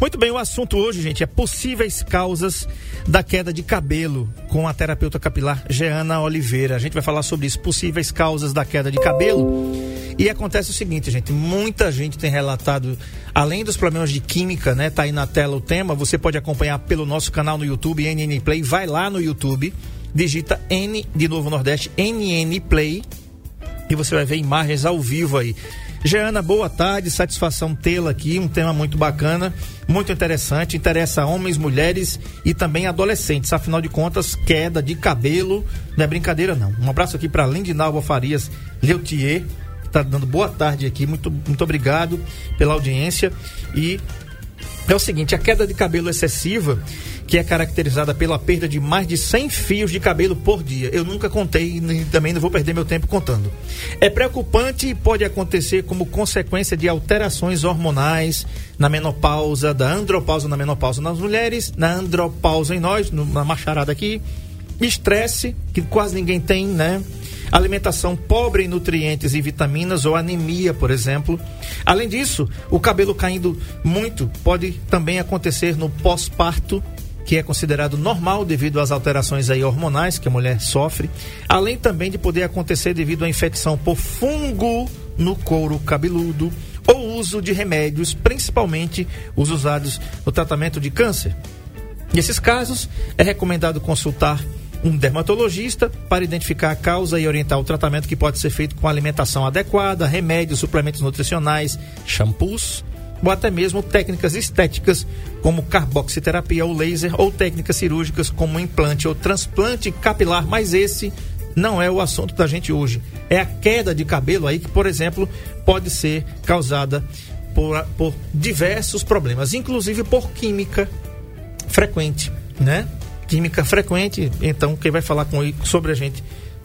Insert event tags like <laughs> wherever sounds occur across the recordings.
Muito bem, o assunto hoje, gente, é possíveis causas da queda de cabelo com a terapeuta capilar Jeana Oliveira. A gente vai falar sobre isso, possíveis causas da queda de cabelo. E acontece o seguinte, gente, muita gente tem relatado, além dos problemas de química, né? Tá aí na tela o tema, você pode acompanhar pelo nosso canal no YouTube, NN Play, vai lá no YouTube, digita N de Novo Nordeste, NN Play, e você vai ver imagens ao vivo aí. Jeana, boa tarde, satisfação tê-la aqui, um tema muito bacana, muito interessante, interessa homens, mulheres e também adolescentes. Afinal de contas, queda de cabelo não é brincadeira não. Um abraço aqui para Lindinalva Farias Leutier, que está dando boa tarde aqui, muito, muito obrigado pela audiência e é o seguinte, a queda de cabelo excessiva que é caracterizada pela perda de mais de 100 fios de cabelo por dia. Eu nunca contei e também não vou perder meu tempo contando. É preocupante e pode acontecer como consequência de alterações hormonais na menopausa, da andropausa na menopausa nas mulheres, na andropausa em nós, na macharada aqui, estresse, que quase ninguém tem, né? alimentação pobre em nutrientes e vitaminas ou anemia, por exemplo. Além disso, o cabelo caindo muito pode também acontecer no pós-parto que é considerado normal devido às alterações aí hormonais que a mulher sofre, além também de poder acontecer devido à infecção por fungo no couro cabeludo ou uso de remédios, principalmente os usados no tratamento de câncer. Nesses casos, é recomendado consultar um dermatologista para identificar a causa e orientar o tratamento que pode ser feito com alimentação adequada, remédios, suplementos nutricionais, shampoos, ou até mesmo técnicas estéticas como carboxiterapia ou laser ou técnicas cirúrgicas como implante ou transplante capilar, mas esse não é o assunto da gente hoje. É a queda de cabelo aí que, por exemplo, pode ser causada por, por diversos problemas, inclusive por química frequente, né? Química frequente. Então, quem vai falar com, sobre a gente,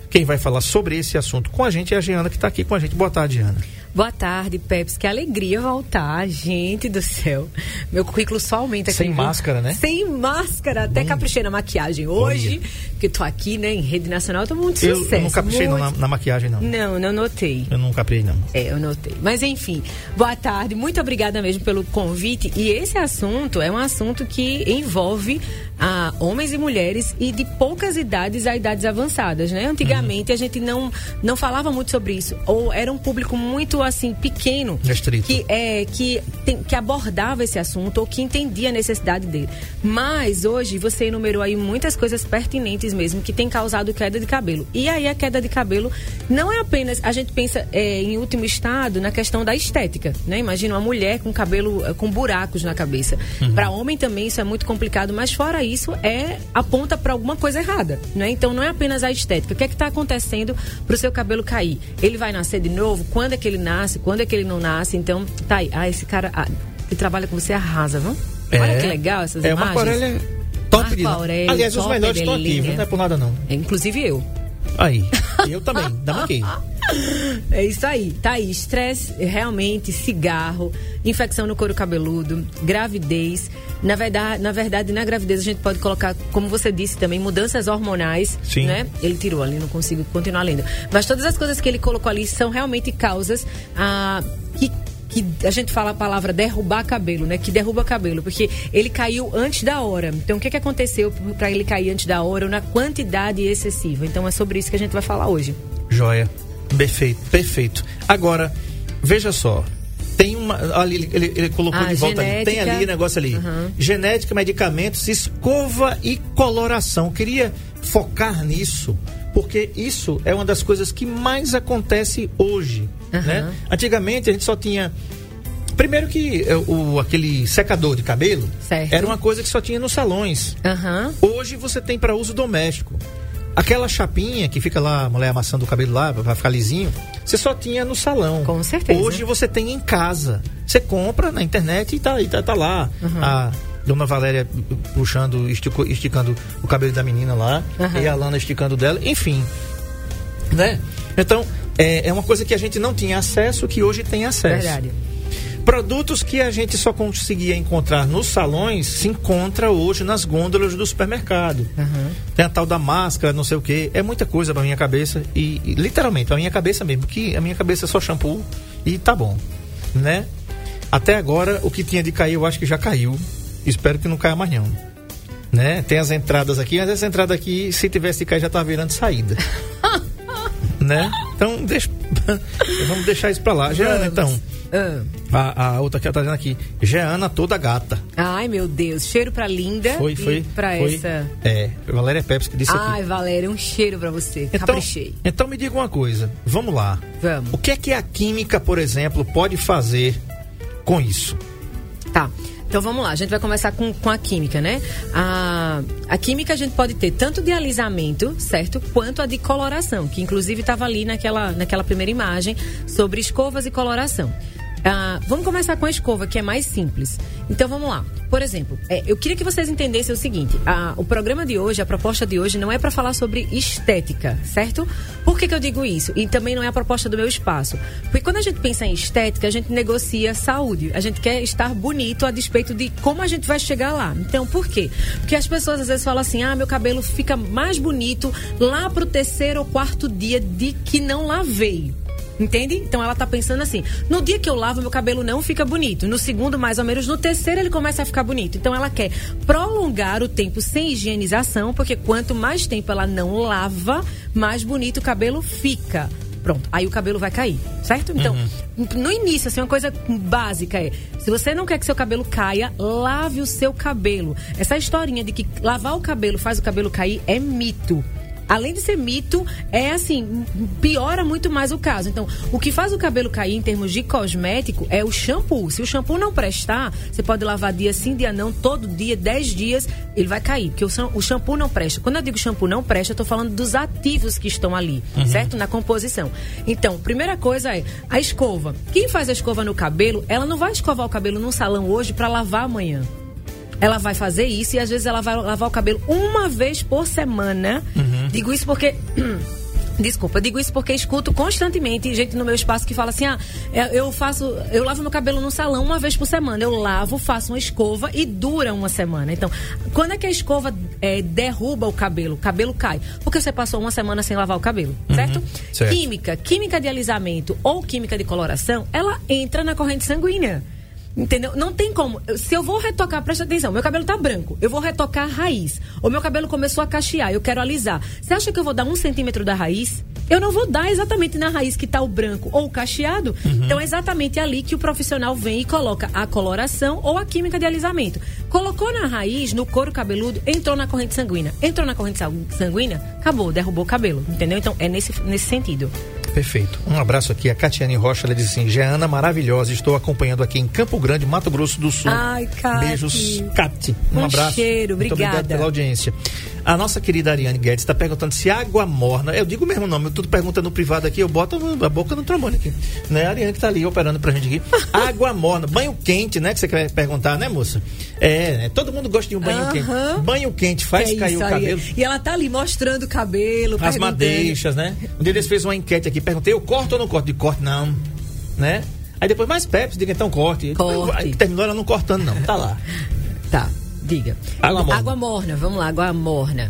quem vai falar sobre esse assunto com a gente é a Giana que está aqui com a gente. Boa tarde, Ana. Boa tarde, Peps. Que alegria voltar, gente do céu. Meu currículo só aumenta aqui. Sem máscara, né? Sem máscara. Até Bom. caprichei na maquiagem hoje, que tô aqui, né, em rede nacional, tô muito eu, sucesso. Eu não caprichei muito... na, na, maquiagem, não. Não, não notei. Eu não capriei, não. É, eu notei. Mas enfim, boa tarde. Muito obrigada mesmo pelo convite. E esse assunto é um assunto que envolve a homens e mulheres e de poucas idades a idades avançadas, né? Antigamente uhum. a gente não não falava muito sobre isso ou era um público muito assim pequeno Restrito. que é que tem, que abordava esse assunto ou que entendia a necessidade dele. Mas hoje você enumerou aí muitas coisas pertinentes mesmo que tem causado queda de cabelo. E aí a queda de cabelo não é apenas a gente pensa é, em último estado na questão da estética, né? Imagina uma mulher com cabelo com buracos na cabeça. Uhum. Para homem também isso é muito complicado, mas fora isso é aponta para alguma coisa errada, né? Então não é apenas a estética. O que é que está acontecendo para o seu cabelo cair? Ele vai nascer de novo? Quando é que ele nasce? Quando é que ele não nasce? Então tá aí. Ah, esse cara ah, que trabalha com você arrasa, viu? É, Olha que legal essas é imagens. Uma aquarela top de Aurélio, Aliás, os melhores estão aqui, não é por nada não. É, inclusive eu. Aí. eu também, dá aqui. <laughs> É isso aí, tá aí. Estresse, realmente, cigarro, infecção no couro cabeludo, gravidez. Na verdade, na verdade, na gravidez a gente pode colocar, como você disse também, mudanças hormonais. Sim. Né? Ele tirou ali, não consigo continuar lendo. Mas todas as coisas que ele colocou ali são realmente causas ah, que que a gente fala a palavra derrubar cabelo, né? Que derruba cabelo, porque ele caiu antes da hora. Então, o que, que aconteceu para ele cair antes da hora ou na quantidade excessiva? Então, é sobre isso que a gente vai falar hoje. Joia. Perfeito, perfeito. Agora, veja só. Tem uma. Ali, ele, ele, ele colocou ah, de volta genética, ali. Tem ali negócio ali. Uhum. Genética, medicamentos, escova e coloração. queria focar nisso, porque isso é uma das coisas que mais acontece hoje. Uhum. Né? Antigamente a gente só tinha. Primeiro que é, o, aquele secador de cabelo certo. era uma coisa que só tinha nos salões. Uhum. Hoje você tem para uso doméstico. Aquela chapinha que fica lá, a mulher amassando o cabelo lá para ficar lisinho, você só tinha no salão. Com certeza. Hoje você tem em casa. Você compra na internet e tá, e tá, tá lá. Uhum. A Dona Valéria puxando, estico, esticando o cabelo da menina lá. Uhum. E a Lana esticando dela. Enfim. Né? Então, é, é uma coisa que a gente não tinha acesso, que hoje tem acesso. Verdade. Produtos que a gente só conseguia encontrar nos salões se encontra hoje nas gôndolas do supermercado. Uhum. Tem a tal da máscara, não sei o que. É muita coisa pra minha cabeça. E, e literalmente, pra minha cabeça mesmo. Que a minha cabeça é só shampoo e tá bom. Né? Até agora, o que tinha de cair, eu acho que já caiu. Espero que não caia mais não. Né? Tem as entradas aqui, mas essa entrada aqui, se tivesse de cair, já tá virando saída. <laughs> né? Então, deixa... <laughs> vamos deixar isso pra lá. Jeana, então. Ah. A, a outra que ela tá dizendo aqui. Jeana toda gata. Ai, meu Deus. Cheiro pra Linda. Foi, foi. E pra foi, essa. É, Valéria Pepsi que disse Ai, aqui. Valéria, um cheiro pra você. Então, Caprichei. então me diga uma coisa. Vamos lá. Vamos. O que é que a química, por exemplo, pode fazer com isso? Tá. Então vamos lá, a gente vai começar com, com a química, né? A, a química a gente pode ter tanto de alisamento, certo? Quanto a de coloração, que inclusive estava ali naquela, naquela primeira imagem sobre escovas e coloração. Ah, vamos começar com a escova, que é mais simples. Então vamos lá. Por exemplo, é, eu queria que vocês entendessem o seguinte: a- o programa de hoje, a proposta de hoje, não é para falar sobre estética, certo? Por que, que eu digo isso? E também não é a proposta do meu espaço. Porque quando a gente pensa em estética, a gente negocia saúde. A gente quer estar bonito a despeito de como a gente vai chegar lá. Então, por quê? Porque as pessoas às vezes falam assim: ah, meu cabelo fica mais bonito lá pro terceiro ou quarto dia de que não lavei. Entende? Então ela tá pensando assim: no dia que eu lavo, meu cabelo não fica bonito. No segundo, mais ou menos, no terceiro, ele começa a ficar bonito. Então ela quer prolongar o tempo sem higienização, porque quanto mais tempo ela não lava, mais bonito o cabelo fica. Pronto, aí o cabelo vai cair, certo? Então, no início, assim, uma coisa básica é: se você não quer que seu cabelo caia, lave o seu cabelo. Essa historinha de que lavar o cabelo faz o cabelo cair é mito além de ser mito, é assim, piora muito mais o caso. Então, o que faz o cabelo cair em termos de cosmético é o shampoo. Se o shampoo não prestar, você pode lavar dia sim, dia não, todo dia, 10 dias, ele vai cair, porque o, shampoo não presta. Quando eu digo shampoo não presta, eu tô falando dos ativos que estão ali, certo? Na composição. Então, primeira coisa é a escova. Quem faz a escova no cabelo, ela não vai escovar o cabelo num salão hoje para lavar amanhã. Ela vai fazer isso e às vezes ela vai lavar o cabelo uma vez por semana. Digo isso porque. <clears throat> Desculpa, digo isso porque escuto constantemente gente no meu espaço que fala assim: ah, é, eu faço, eu lavo meu cabelo no salão uma vez por semana. Eu lavo, faço uma escova e dura uma semana. Então, quando é que a escova é, derruba o cabelo? O cabelo cai. Porque você passou uma semana sem lavar o cabelo, certo? certo. Química, química de alisamento ou química de coloração, ela entra na corrente sanguínea. Entendeu? Não tem como. Se eu vou retocar, presta atenção, meu cabelo tá branco, eu vou retocar a raiz. Ou meu cabelo começou a cachear, eu quero alisar. Você acha que eu vou dar um centímetro da raiz? Eu não vou dar exatamente na raiz que tá o branco ou o cacheado. Então é exatamente ali que o profissional vem e coloca a coloração ou a química de alisamento. Colocou na raiz, no couro cabeludo, entrou na corrente sanguínea. Entrou na corrente sang- sanguínea, acabou, derrubou o cabelo. Entendeu? Então é nesse, nesse sentido. Perfeito. Um abraço aqui a Catiane Rocha, ela diz assim: Jeana, maravilhosa, estou acompanhando aqui em Campo Grande, Mato Grosso do Sul. Ai, Cati. Beijos, Cati. Um, Um abraço. cheiro, Muito obrigado obrigada. pela audiência. A nossa querida Ariane Guedes está perguntando se água morna. Eu digo o mesmo nome, tudo pergunta no privado aqui, eu boto a boca no trombone aqui. Né? A Ariane que tá ali operando pra gente aqui. <laughs> Água morna, banho quente, né? Que você quer perguntar, né, moça? É, né? todo mundo gosta de um banho Aham. quente. Banho quente faz É cair isso o aí. cabelo. E ela tá ali mostrando o cabelo, As madeixas, né? Um dia eles fez uma enquete aqui, perguntei, eu corto ou não corto? De corte, não. Né? Aí depois, mais Pepsi, diga então corte. Corte. Aí terminou ela não cortando, não. Tá lá. Tá, diga. Água morna. Água morna, vamos lá, água morna.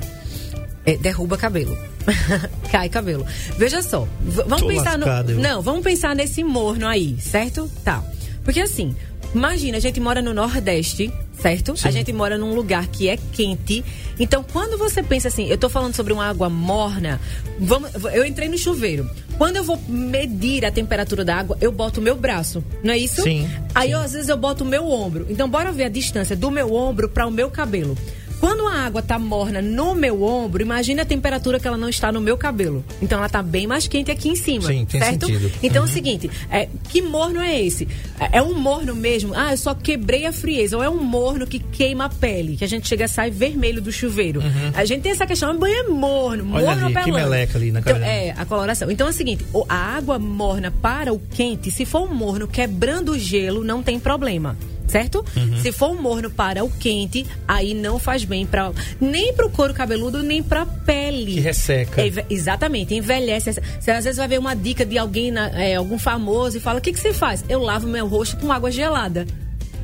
É, derruba cabelo. <laughs> Cai cabelo. Veja só, vamos Tô pensar lascado, eu. no. Não, vamos pensar nesse morno aí, certo? Tá. Porque assim, imagina, a gente mora no Nordeste, certo? Sim. A gente mora num lugar que é quente. Então, quando você pensa assim, eu tô falando sobre uma água morna, vamos, eu entrei no chuveiro. Quando eu vou medir a temperatura da água, eu boto o meu braço, não é isso? Sim, Aí, eu, às vezes, eu boto o meu ombro. Então, bora ver a distância do meu ombro para o meu cabelo. Quando a água tá morna no meu ombro, imagine a temperatura que ela não está no meu cabelo. Então ela tá bem mais quente aqui em cima. Sim, tem certo? sentido. Então Uhum. é o seguinte, é, que morno é esse? É, é um morno mesmo? Ah, eu só quebrei a frieza. Ou é um morno que queima a pele, que a gente chega a sair vermelho do chuveiro. A gente tem essa questão, mas banho é morno, Uhum. Olha morno ali, que apelando. meleca ali na então. É, a coloração. Então é o seguinte, a água morna para o quente, se for um morno quebrando o gelo, não tem problema. Certo? Uhum. Se for um morno para o quente, aí não faz bem para nem para o couro cabeludo, nem para a pele. Que resseca. Enve- exatamente, envelhece. Você às vezes vai ver uma dica de alguém, na- é, algum famoso, e fala: O que, que você faz? Eu lavo meu rosto com água gelada.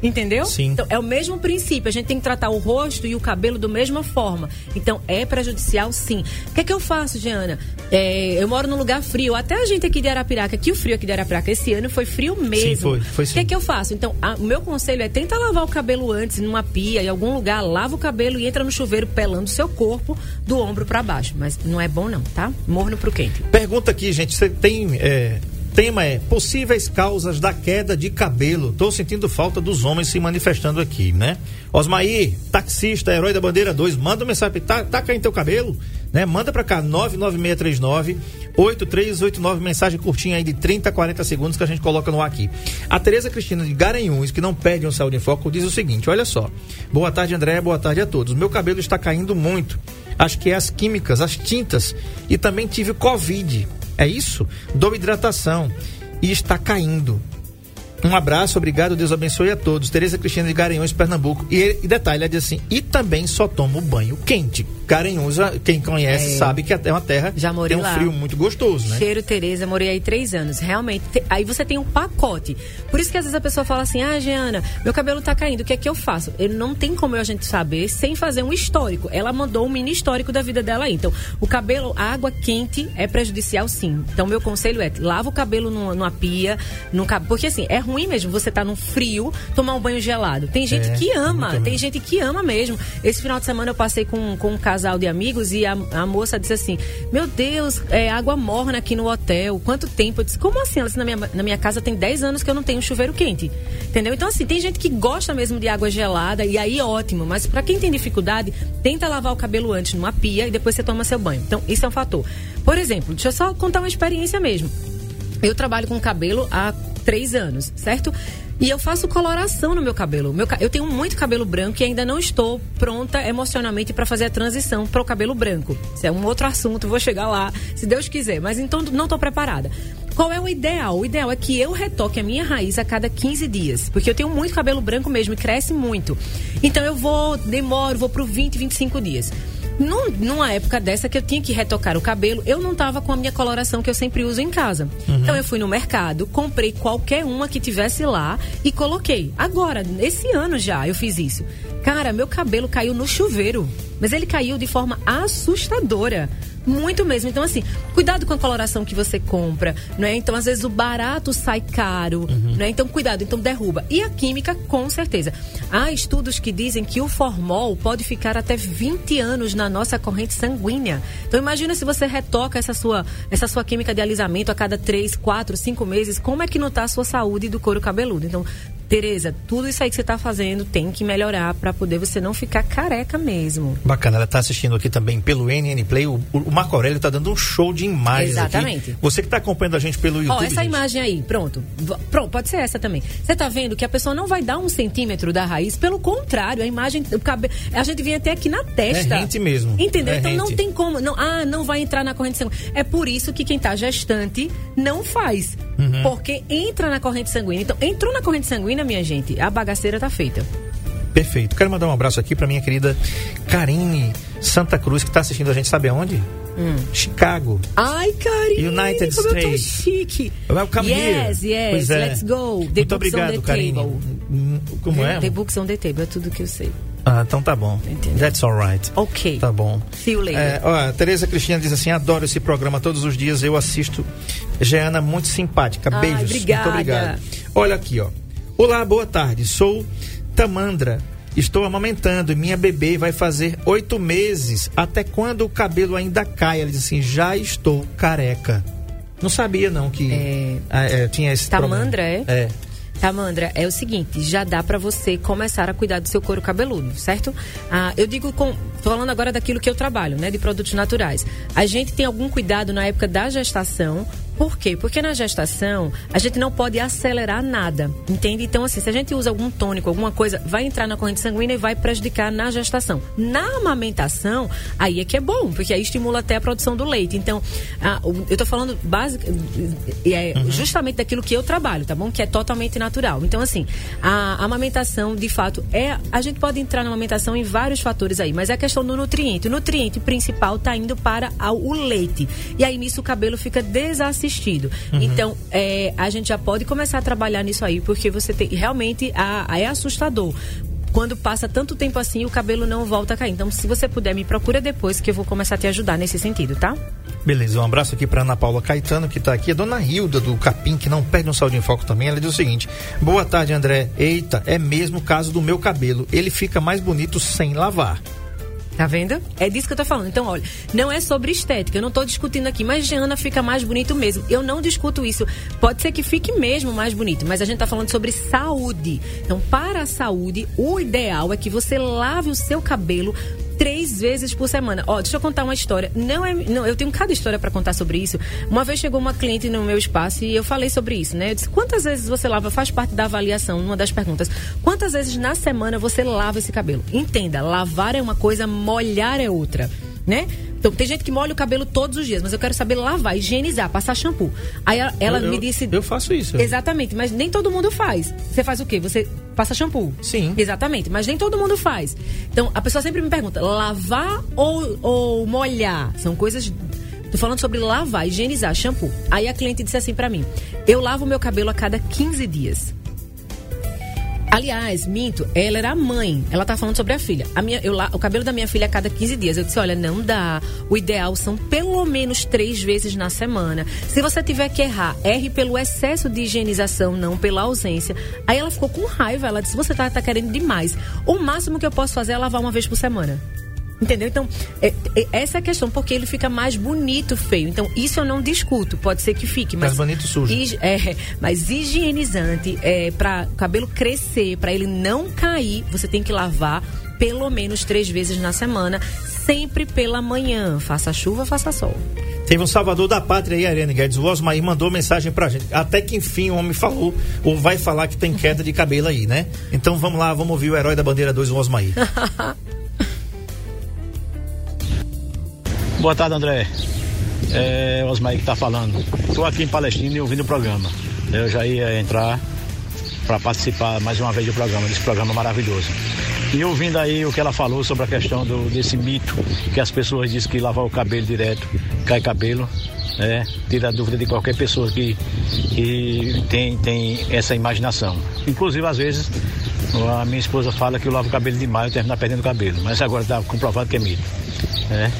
Entendeu? Sim. Então, é o mesmo princípio. A gente tem que tratar o rosto e o cabelo da mesma forma. Então, é prejudicial, sim. O que é que eu faço, Giana? É, eu moro num lugar frio. Até a gente aqui de Arapiraca, que o frio aqui de Arapiraca esse ano foi frio mesmo. Sim, foi. foi sim. O que é que eu faço? Então, a, o meu conselho é tenta lavar o cabelo antes, numa pia, em algum lugar, lava o cabelo e entra no chuveiro pelando o seu corpo do ombro para baixo. Mas não é bom não, tá? Morno pro quente. Pergunta aqui, gente, você tem... É tema é possíveis causas da queda de cabelo. Tô sentindo falta dos homens se manifestando aqui, né? Osmaí, taxista, herói da bandeira 2, manda uma mensagem, tá, tá caindo teu cabelo? Né? Manda pra cá, 99639 8389, mensagem curtinha aí de 30 40 segundos que a gente coloca no ar aqui. A Tereza Cristina de Garanhuns, que não perde um Saúde em Foco, diz o seguinte: olha só. Boa tarde, André, boa tarde a todos. Meu cabelo está caindo muito. Acho que é as químicas, as tintas. E também tive Covid. É isso? Dou hidratação e está caindo. Um abraço, obrigado, Deus abençoe a todos. Tereza Cristina de Garanhuns, Pernambuco. E, e detalhe, ela diz assim: e também só tomo banho quente. Garanhuns, quem conhece é. sabe que é uma terra Já morei tem um lá. frio muito gostoso, né? Cheiro, Tereza, morei aí três anos. Realmente, te, aí você tem um pacote. Por isso que às vezes a pessoa fala assim: ah, Giana, meu cabelo tá caindo, o que é que eu faço? Ele não tem como a gente saber sem fazer um histórico. Ela mandou um mini histórico da vida dela aí. Então, o cabelo, a água quente é prejudicial sim. Então, meu conselho é: lava o cabelo numa, numa pia, num, porque assim, é ruim mesmo você tá no frio, tomar um banho gelado. Tem gente É, que ama, tem gente que ama mesmo. Esse final de semana eu passei com, com um casal de amigos e a, a moça disse assim: Meu Deus, é água morna aqui no hotel. Quanto tempo? Eu disse: Como assim? Ela disse: na minha, na minha casa tem 10 anos que eu não tenho chuveiro quente. Entendeu? Então, assim, tem gente que gosta mesmo de água gelada e aí ótimo. Mas pra quem tem dificuldade, tenta lavar o cabelo antes numa pia e depois você toma seu banho. Então, isso é um fator. Por exemplo, deixa eu só contar uma experiência mesmo. Eu trabalho com cabelo há três anos, certo? E eu faço coloração no meu cabelo. Meu eu tenho muito cabelo branco e ainda não estou pronta emocionalmente para fazer a transição para o cabelo branco. Isso é um outro assunto, vou chegar lá, se Deus quiser. Mas então não estou preparada. Qual é o ideal? O ideal é que eu retoque a minha raiz a cada 15 dias. Porque eu tenho muito cabelo branco mesmo e cresce muito. Então eu vou, demoro, vou pro 20, 25 dias. Num- numa época dessa que eu tinha que retocar o cabelo, eu não tava com a minha coloração que eu sempre uso em casa. Então eu fui no mercado, comprei qualquer uma que tivesse lá e coloquei. Agora, esse ano já eu fiz isso. Cara, meu cabelo caiu no chuveiro. Mas ele caiu de forma assustadora. Muito mesmo. Então, assim, cuidado com a coloração que você compra, não é? Então, às vezes, o barato sai caro, não é? Então, cuidado. Então, derruba. E a química, com certeza. Há estudos que dizem que o formol pode ficar até 20 anos na nossa corrente sanguínea. Então, imagina se você retoca essa sua, essa sua química de alisamento a cada 3, 4, 5 meses, como é que não está a sua saúde do couro cabeludo? Então, Tereza, tudo isso aí que você está fazendo tem que melhorar para poder você não ficar careca mesmo. Bacana, ela está assistindo aqui também pelo NN Play. O, o Marco Aurélio está dando um show de imagens Exatamente. aqui. Você que está acompanhando a gente pelo YouTube. Ó, essa gente, imagem aí, pronto. Pronto, pode ser essa também. Você tá vendo que a pessoa não vai dar um centímetro da raiz, pelo contrário, a imagem, o cabelo, a gente vem até aqui na testa. É rente mesmo. Entendeu? É então não rente. tem como, não, ah, não vai entrar na corrente sanguínea. É por isso que quem tá gestante não faz. Uhum. Porque entra na corrente sanguínea. Então, entrou na corrente sanguínea, minha gente, a bagaceira tá feita. Perfeito. Quero mandar um abraço aqui para minha querida Karine Santa Cruz, que está assistindo a gente, sabe aonde? Hum. Chicago. Ai, Karine, United como eu tô States. chique. Welcome yes, here. yes, Pois é. let's go. The Muito obrigado, Karine. table. Hum, Como é? The books on the table, é tudo que eu sei. Ah, então tá bom. Entendeu? That's alright. Ok. Tá bom. See you later. É, ó, Tereza Cristina diz assim: adoro esse programa todos os dias, eu assisto. Jeana, muito simpática. Ai, Beijos. obrigada. Muito obrigado. Olha aqui, ó. Olá, boa tarde. Sou Tamandra. Estou amamentando e minha bebê vai fazer oito meses. Até quando o cabelo ainda cai? Ela diz assim: já estou careca. Não sabia, não, que É. ah, é, tinha esse Tamandra, problema. é? É. Tamandra, é o seguinte, já dá pra você começar a cuidar do seu couro cabeludo, certo? Ah, eu digo com, falando agora daquilo que eu trabalho, né, de produtos naturais. A gente tem algum cuidado na época da gestação. Por quê? Porque na gestação a gente não pode acelerar nada, entende? Então assim, se a gente usa algum tônico, alguma coisa, vai entrar na corrente sanguínea e vai prejudicar na gestação. Na amamentação, aí é que é bom, porque aí estimula até a produção do leite. Então, o- eu tô falando básico, é justamente daquilo que eu trabalho, tá bom? Que é totalmente natural. Então, assim, a amamentação, de fato, é. A gente pode entrar na amamentação em vários fatores aí, mas é a questão do nutriente. O nutriente principal tá indo para a- o leite. E aí nisso o cabelo fica desassistido. Assistido. Uhum. Então, é, a gente já pode começar a trabalhar nisso aí, porque você tem realmente a, a é assustador quando passa tanto tempo assim, o cabelo não volta a cair. Então, se você puder, me procura depois que eu vou começar a te ajudar nesse sentido, tá? Beleza, um abraço aqui para Ana Paula Caetano, que está aqui. A dona Hilda do Capim, que não perde um saúde em foco também. Ela diz o seguinte: Boa tarde, André. Eita, é mesmo o caso do meu cabelo. Ele fica mais bonito sem lavar. Tá vendo? É disso que eu tô falando. Então, olha, não é sobre estética, eu não tô discutindo aqui, mas Giana fica mais bonito mesmo. Eu não discuto isso. Pode ser que fique mesmo mais bonito, mas a gente tá falando sobre saúde. Então, para a saúde, o ideal é que você lave o seu cabelo três vezes por semana. Ó, deixa eu contar uma história. Não é, não, eu tenho cada história para contar sobre isso. Uma vez chegou uma cliente no meu espaço e eu falei sobre isso, né? Eu disse: "Quantas vezes você lava? Faz parte da avaliação, uma das perguntas. Quantas vezes na semana você lava esse cabelo?" Entenda, lavar é uma coisa, molhar é outra, né? Então, tem gente que molha o cabelo todos os dias, mas eu quero saber lavar, higienizar, passar shampoo. Aí ela, ela eu, me disse. Eu faço isso. Exatamente, mas nem todo mundo faz. Você faz o quê? Você passa shampoo. Sim. Exatamente, mas nem todo mundo faz. Então, a pessoa sempre me pergunta: lavar ou, ou molhar? São coisas. Tô falando sobre lavar, higienizar, shampoo. Aí a cliente disse assim para mim: eu lavo meu cabelo a cada 15 dias. Aliás, minto, ela era a mãe. Ela tá falando sobre a filha. A minha, eu, o cabelo da minha filha a cada 15 dias. Eu disse, olha, não dá. O ideal são pelo menos três vezes na semana. Se você tiver que errar, erre pelo excesso de higienização, não pela ausência. Aí ela ficou com raiva. Ela disse, você tá, tá querendo demais. O máximo que eu posso fazer é lavar uma vez por semana. Entendeu? Então, é, é, essa é a questão, porque ele fica mais bonito feio. Então, isso eu não discuto, pode ser que fique. Mas, mais bonito sujo. É, mas higienizante, é, para o cabelo crescer, para ele não cair, você tem que lavar pelo menos três vezes na semana, sempre pela manhã. Faça chuva, faça sol. Teve um salvador da pátria aí, Ariane Guedes. O Osmair mandou mensagem pra gente. Até que enfim o homem falou, ou vai falar que tem queda de cabelo aí, né? Então vamos lá, vamos ouvir o herói da bandeira 2, o Osmair. <laughs> Boa tarde, André. É Osmar que está falando. Estou aqui em Palestina e ouvindo o programa. Eu já ia entrar para participar mais uma vez do programa, desse programa maravilhoso. E ouvindo aí o que ela falou sobre a questão do, desse mito que as pessoas dizem que lavar o cabelo direto cai cabelo, né? Tira a dúvida de qualquer pessoa que, que tem, tem essa imaginação. Inclusive, às vezes, a minha esposa fala que eu lavo o cabelo demais e termino perdendo o cabelo. Mas agora está comprovado que é mito. Né?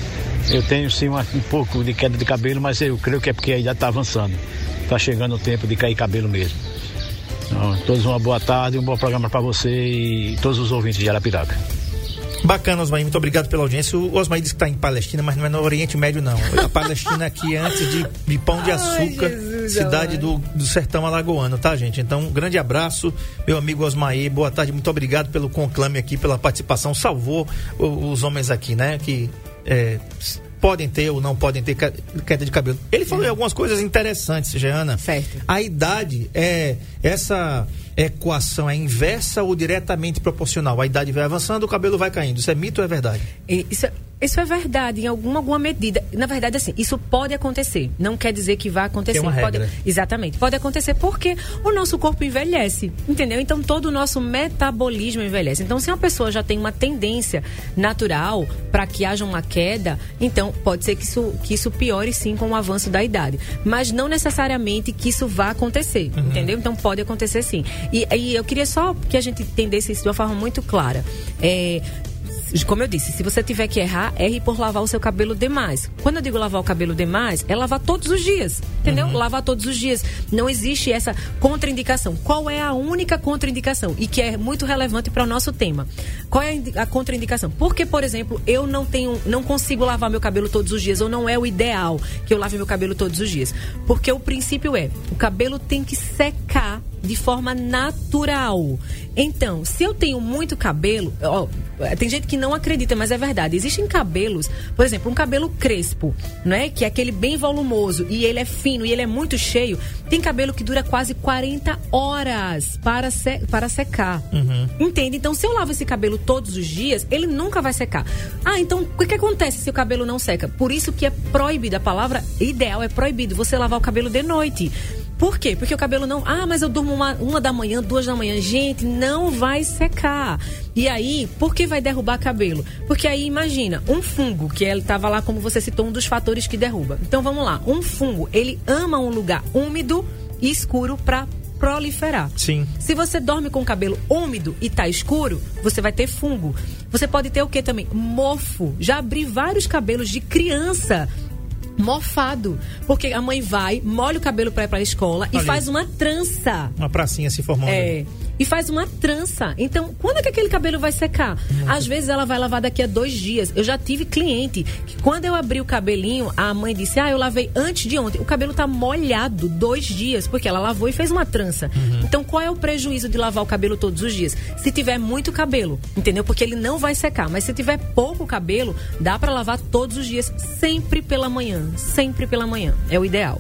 Eu tenho sim um, um pouco de queda de cabelo, mas eu creio que é porque a idade está avançando. Está chegando o tempo de cair cabelo mesmo. Então, todos uma boa tarde, um bom programa para você e todos os ouvintes de Arapiraca. Bacana, Osmair, muito obrigado pela audiência. O Osmair disse que está em Palestina, mas não é no Oriente Médio, não. A Palestina aqui antes de, de Pão de Açúcar, Ai, Jesus, cidade do, do sertão alagoano, tá, gente? Então, um grande abraço, meu amigo Osmair. Boa tarde, muito obrigado pelo conclame aqui, pela participação. Salvou os homens aqui, né? Que é, podem ter ou não podem ter queda de cabelo. Ele falou uhum. algumas coisas interessantes, Jeana. Certo. A idade é essa equação é inversa ou diretamente proporcional? A idade vai avançando, o cabelo vai caindo. Isso é mito ou é verdade? Isso, isso é verdade, em alguma, alguma medida. Na verdade, assim, isso pode acontecer. Não quer dizer que vai acontecer. Tem uma pode, regra. exatamente. Pode acontecer porque o nosso corpo envelhece, entendeu? Então, todo o nosso metabolismo envelhece. Então, se uma pessoa já tem uma tendência natural para que haja uma queda, então pode ser que isso, que isso piore sim com o avanço da idade. Mas não necessariamente que isso vá acontecer, uhum. entendeu? Então, pode acontecer sim. E, e eu queria só que a gente entendesse isso de uma forma muito clara. É, como eu disse, se você tiver que errar, erre por lavar o seu cabelo demais. Quando eu digo lavar o cabelo demais, é lavar todos os dias. Entendeu? Uhum. Lavar todos os dias. Não existe essa contraindicação. Qual é a única contraindicação? E que é muito relevante para o nosso tema. Qual é a contraindicação? Porque, por exemplo, eu não tenho, não consigo lavar meu cabelo todos os dias, ou não é o ideal que eu lave meu cabelo todos os dias. Porque o princípio é, o cabelo tem que secar de forma natural. Então, se eu tenho muito cabelo, ó, tem gente que não acredita, mas é verdade. Existem cabelos, por exemplo, um cabelo crespo, né? Que é aquele bem volumoso e ele é fino e ele é muito cheio. Tem cabelo que dura quase 40 horas para, se, para secar. Uhum. Entende? Então, se eu lavo esse cabelo todos os dias, ele nunca vai secar. Ah, então o que acontece se o cabelo não seca? Por isso que é proibido, a palavra ideal é proibido você lavar o cabelo de noite Por quê? Porque o cabelo não. Ah, mas eu durmo uma, uma da manhã, duas da manhã. Gente, não vai secar. E aí, por que vai derrubar cabelo? Porque aí, imagina, um fungo, que ele estava lá, como você citou, um dos fatores que derruba. Então vamos lá. Um fungo, ele ama um lugar úmido e escuro para proliferar. Sim. Se você dorme com o cabelo úmido e tá escuro, você vai ter fungo. Você pode ter o que também? Mofo. Já abri vários cabelos de criança mofado. Porque a mãe vai, molha o cabelo para ir para a escola Ali. e faz uma trança. Uma pracinha se formando. É e faz uma trança. Então, quando é que aquele cabelo vai secar? Uhum. Às vezes ela vai lavar daqui a dois dias. Eu já tive cliente que quando eu abri o cabelinho, a mãe disse: Ah, eu lavei antes de ontem. O cabelo tá molhado dois dias, porque ela lavou e fez uma trança. Uhum. Então, qual é o prejuízo de lavar o cabelo todos os dias? Se tiver muito cabelo, entendeu? Porque ele não vai secar. Mas se tiver pouco cabelo, dá para lavar todos os dias, sempre pela manhã. Sempre pela manhã. É o ideal.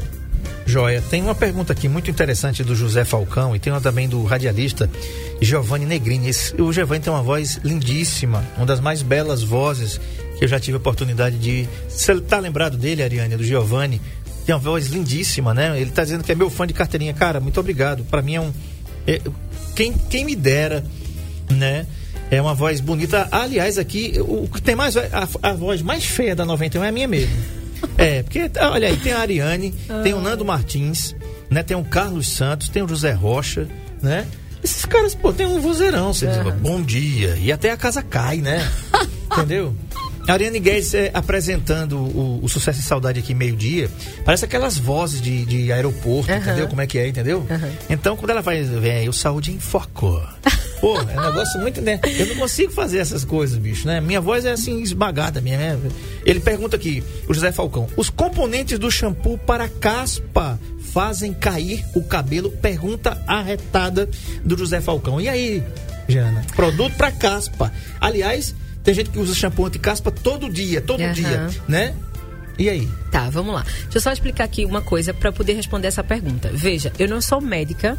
Joia. Tem uma pergunta aqui muito interessante do José Falcão e tem uma também do radialista Giovanni Negrini. Esse, o Giovanni tem uma voz lindíssima, uma das mais belas vozes que eu já tive a oportunidade de. Você tá lembrado dele, Ariane, do Giovanni? Tem uma voz lindíssima, né? Ele tá dizendo que é meu fã de carteirinha. Cara, muito obrigado. Para mim é um. É, quem, quem me dera, né? É uma voz bonita. Aliás, aqui, o que tem mais. A, a voz mais feia da 91 é a minha mesmo. É, porque, olha aí, tem a Ariane, ah. tem o Nando Martins, né? Tem o Carlos Santos, tem o José Rocha, né? Esses caras, pô, tem um vozeirão, você uhum. diz, bom dia, e até a casa cai, né? <laughs> Entendeu? A Ariane Guedes é, apresentando o, o, Sucesso e Saudade aqui meio-dia, parece aquelas vozes de, de aeroporto, uhum. entendeu? Como é que é, entendeu? Uhum. Então, quando ela vai, vem o Saúde em Foco. <laughs> Pô, é um negócio muito. Né? Eu não consigo fazer essas coisas, bicho, né? Minha voz é assim, esmagada. Minha, né? Ele pergunta aqui, o José Falcão: os componentes do shampoo para caspa fazem cair o cabelo? Pergunta arretada do José Falcão. E aí, Jana? Produto para caspa. Aliás, tem gente que usa shampoo anti-caspa todo dia, todo uhum. dia, né? E aí? Tá, vamos lá. Deixa eu só explicar aqui uma coisa para poder responder essa pergunta. Veja, eu não sou médica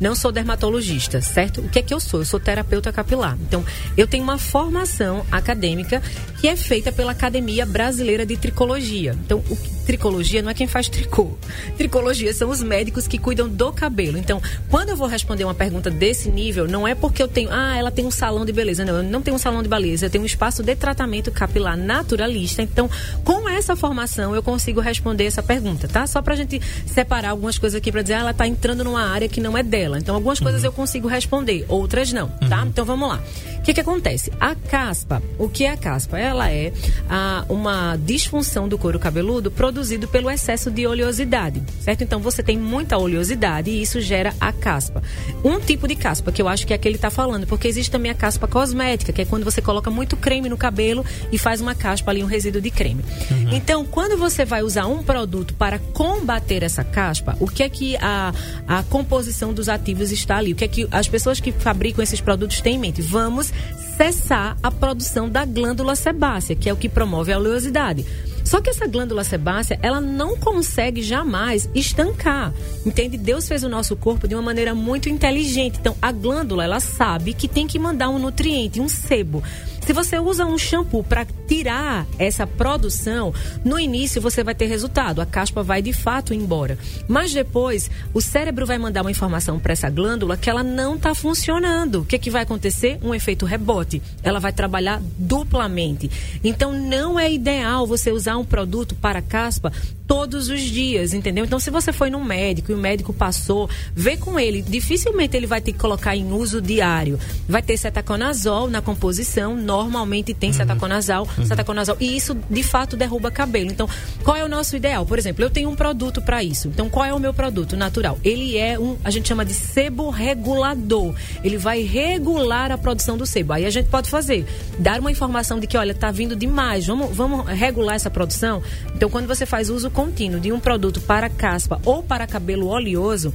não sou dermatologista, certo? O que é que eu sou? Eu sou terapeuta capilar. Então, eu tenho uma formação acadêmica que é feita pela Academia Brasileira de Tricologia. Então, o, tricologia não é quem faz tricô. Tricologia são os médicos que cuidam do cabelo. Então, quando eu vou responder uma pergunta desse nível, não é porque eu tenho, ah, ela tem um salão de beleza. Não, eu não tenho um salão de beleza, eu tenho um espaço de tratamento capilar naturalista. Então, com essa formação, eu consigo responder essa pergunta, tá? Só pra gente separar algumas coisas aqui para dizer, ah, ela tá entrando numa área que não é dela. Então, algumas coisas uhum. eu consigo responder, outras não, tá? Uhum. Então, vamos lá. O que, que acontece? A caspa, o que é a caspa? Ela é a, uma disfunção do couro cabeludo produzido pelo excesso de oleosidade, certo? Então, você tem muita oleosidade e isso gera a caspa. Um tipo de caspa, que eu acho que é que ele está falando, porque existe também a caspa cosmética, que é quando você coloca muito creme no cabelo e faz uma caspa ali, um resíduo de creme. Uhum. Então, quando você vai usar um produto para combater essa caspa, o que é que a, a composição dos ativos está ali. O que é que as pessoas que fabricam esses produtos têm em mente? Vamos cessar a produção da glândula sebácea, que é o que promove a oleosidade. Só que essa glândula sebácea, ela não consegue jamais estancar. Entende? Deus fez o nosso corpo de uma maneira muito inteligente. Então, a glândula, ela sabe que tem que mandar um nutriente, um sebo. Se você usa um shampoo para tirar essa produção, no início você vai ter resultado, a caspa vai de fato embora. Mas depois, o cérebro vai mandar uma informação para essa glândula que ela não está funcionando. O que, que vai acontecer? Um efeito rebote. Ela vai trabalhar duplamente. Então, não é ideal você usar um produto para caspa todos os dias, entendeu? Então, se você foi num médico e o médico passou, vê com ele. Dificilmente ele vai ter que colocar em uso diário. Vai ter cetaconazol na composição, normalmente tem uhum. cetaconazol, uhum. cetaconazol, e isso de fato derruba cabelo. Então, qual é o nosso ideal? Por exemplo, eu tenho um produto para isso. Então, qual é o meu produto natural? Ele é um, a gente chama de sebo regulador. Ele vai regular a produção do sebo. Aí a gente pode fazer, dar uma informação de que, olha, tá vindo demais, vamos, vamos regular essa produção. Então, quando você faz uso contínuo de um produto para caspa ou para cabelo oleoso,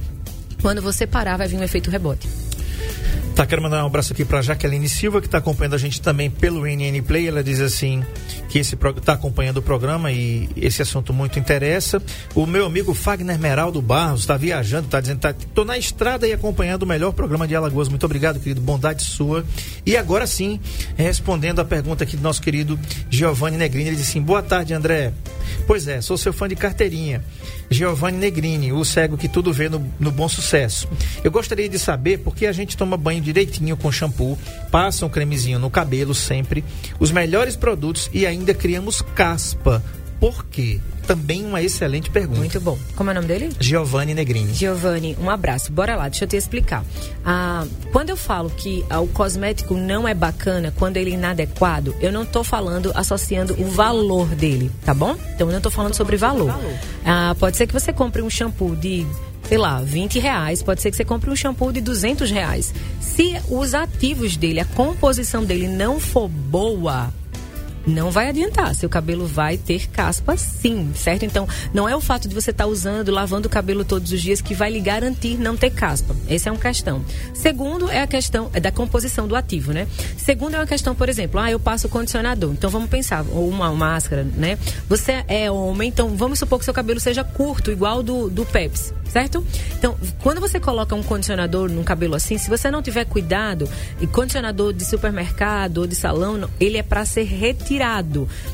quando você parar, vai vir um efeito rebote. Tá, quero mandar um abraço aqui para Jaqueline Silva, que está acompanhando a gente também pelo NN Play. Ela diz assim que está acompanhando o programa e esse assunto muito interessa. O meu amigo Fagner Meraldo Barros está viajando, está dizendo, tá, tô na estrada e acompanhando o melhor programa de Alagoas. Muito obrigado, querido, bondade sua. E agora sim, respondendo a pergunta aqui do nosso querido Giovanni Negrini, ele diz assim: "Boa tarde, André. Pois é, sou seu fã de carteirinha. Giovanni Negrini, o cego que tudo vê no, no bom sucesso. Eu gostaria de saber por que a gente toma banho direitinho com shampoo, passa um cremezinho no cabelo sempre, os melhores produtos e ainda criamos caspa. Por quê? Também uma excelente pergunta. Muito bom. Como é o nome dele? Giovanni Negrini. Giovanni, um abraço. Bora lá, deixa eu te explicar. Ah, quando eu falo que ah, o cosmético não é bacana, quando ele é inadequado, eu não estou falando associando o valor dele, tá bom? Então eu não estou falando sobre valor. Ah, pode ser que você compre um shampoo de sei lá, 20 reais, pode ser que você compre um shampoo de 200 reais. Se os ativos dele, a composição dele não for boa, não vai adiantar. Seu cabelo vai ter caspa sim, certo? Então, não é o fato de você estar tá usando, lavando o cabelo todos os dias que vai lhe garantir não ter caspa. Essa é uma questão. Segundo é a questão é da composição do ativo, né? Segundo é uma questão, por exemplo, ah, eu passo condicionador. Então, vamos pensar, ou uma máscara, né? Você é homem, então vamos supor que seu cabelo seja curto, igual do, do Pepsi certo? Então, quando você coloca um condicionador no cabelo assim, se você não tiver cuidado, e condicionador de supermercado ou de salão, ele é para ser retirado.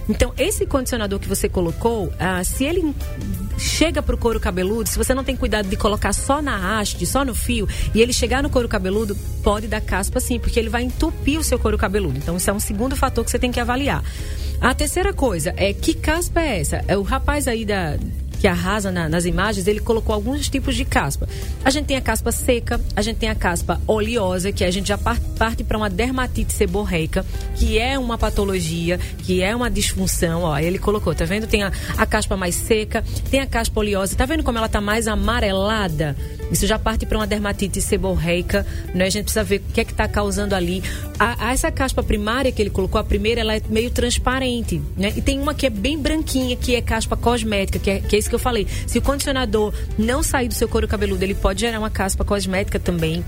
Então, esse condicionador que você colocou, ah, se ele chega pro couro cabeludo, se você não tem cuidado de colocar só na haste, só no fio, e ele chegar no couro cabeludo, pode dar caspa sim, porque ele vai entupir o seu couro cabeludo. Então, isso é um segundo fator que você tem que avaliar. A terceira coisa é que caspa é essa? É o rapaz aí da que arrasa na, nas imagens, ele colocou alguns tipos de caspa. A gente tem a caspa seca, a gente tem a caspa oleosa, que a gente já parte para uma dermatite seborreica, que é uma patologia, que é uma disfunção. Ó, ele colocou, tá vendo? Tem a, a caspa mais seca, tem a caspa oleosa. Tá vendo como ela tá mais amarelada? Isso já parte para uma dermatite seborreica, né? A gente precisa ver o que é que está causando ali. A, a, essa caspa primária que ele colocou, a primeira, ela é meio transparente, né? E tem uma que é bem branquinha, que é caspa cosmética, que é, que é isso que eu falei. Se o condicionador não sair do seu couro cabeludo, ele pode gerar uma caspa cosmética também.